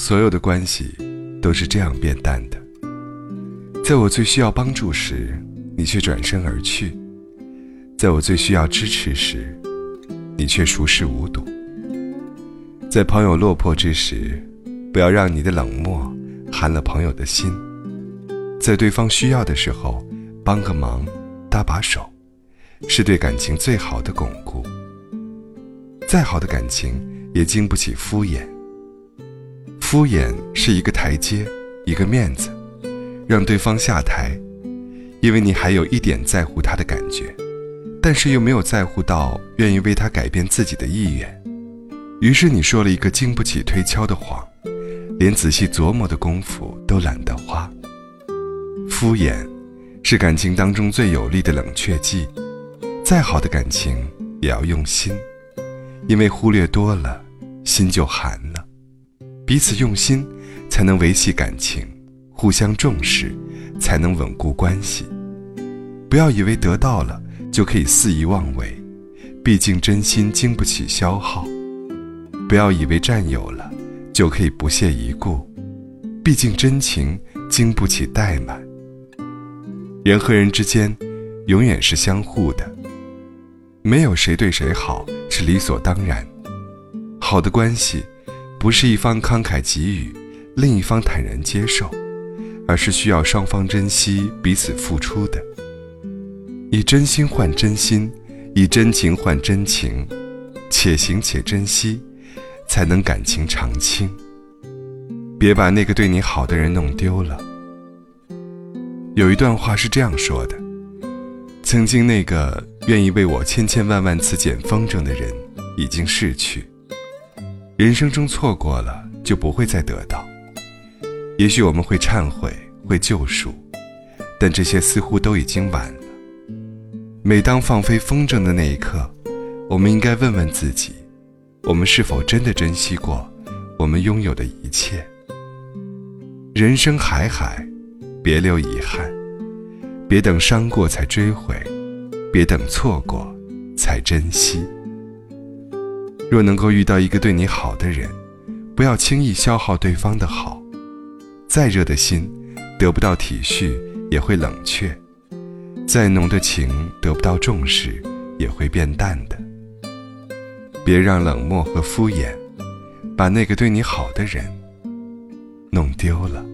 所有的关系都是这样变淡的。在我最需要帮助时，你却转身而去；在我最需要支持时，你却熟视无睹。在朋友落魄之时，不要让你的冷漠寒了朋友的心。在对方需要的时候，帮个忙，搭把手，是对感情最好的巩固。再好的感情，也经不起敷衍。敷衍是一个台阶，一个面子，让对方下台，因为你还有一点在乎他的感觉，但是又没有在乎到愿意为他改变自己的意愿。于是你说了一个经不起推敲的谎，连仔细琢磨的功夫都懒得花。敷衍，是感情当中最有力的冷却剂。再好的感情，也要用心。因为忽略多了，心就寒了。彼此用心，才能维系感情；互相重视，才能稳固关系。不要以为得到了就可以肆意妄为，毕竟真心经不起消耗；不要以为占有了就可以不屑一顾，毕竟真情经不起怠慢。人和人之间，永远是相互的，没有谁对谁好。是理所当然。好的关系，不是一方慷慨给予，另一方坦然接受，而是需要双方珍惜彼此付出的。以真心换真心，以真情换真情，且行且珍惜，才能感情长青。别把那个对你好的人弄丢了。有一段话是这样说的：曾经那个。愿意为我千千万万次捡风筝的人已经逝去。人生中错过了就不会再得到。也许我们会忏悔，会救赎，但这些似乎都已经晚了。每当放飞风筝的那一刻，我们应该问问自己：我们是否真的珍惜过我们拥有的一切？人生海海，别留遗憾，别等伤过才追悔。别等错过，才珍惜。若能够遇到一个对你好的人，不要轻易消耗对方的好。再热的心，得不到体恤也会冷却；再浓的情，得不到重视也会变淡的。别让冷漠和敷衍，把那个对你好的人弄丢了。